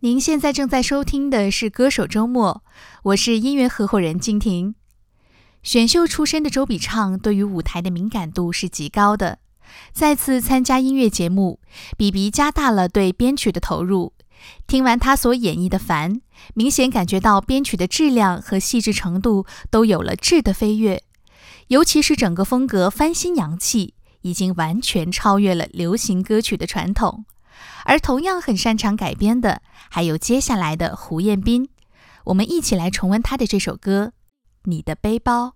您现在正在收听的是《歌手周末》，我是音乐合伙人金婷。选秀出身的周笔畅对于舞台的敏感度是极高的。再次参加音乐节目，比比加大了对编曲的投入。听完他所演绎的《凡》，明显感觉到编曲的质量和细致程度都有了质的飞跃，尤其是整个风格翻新洋气，已经完全超越了流行歌曲的传统。而同样很擅长改编的，还有接下来的胡彦斌。我们一起来重温他的这首歌《你的背包》。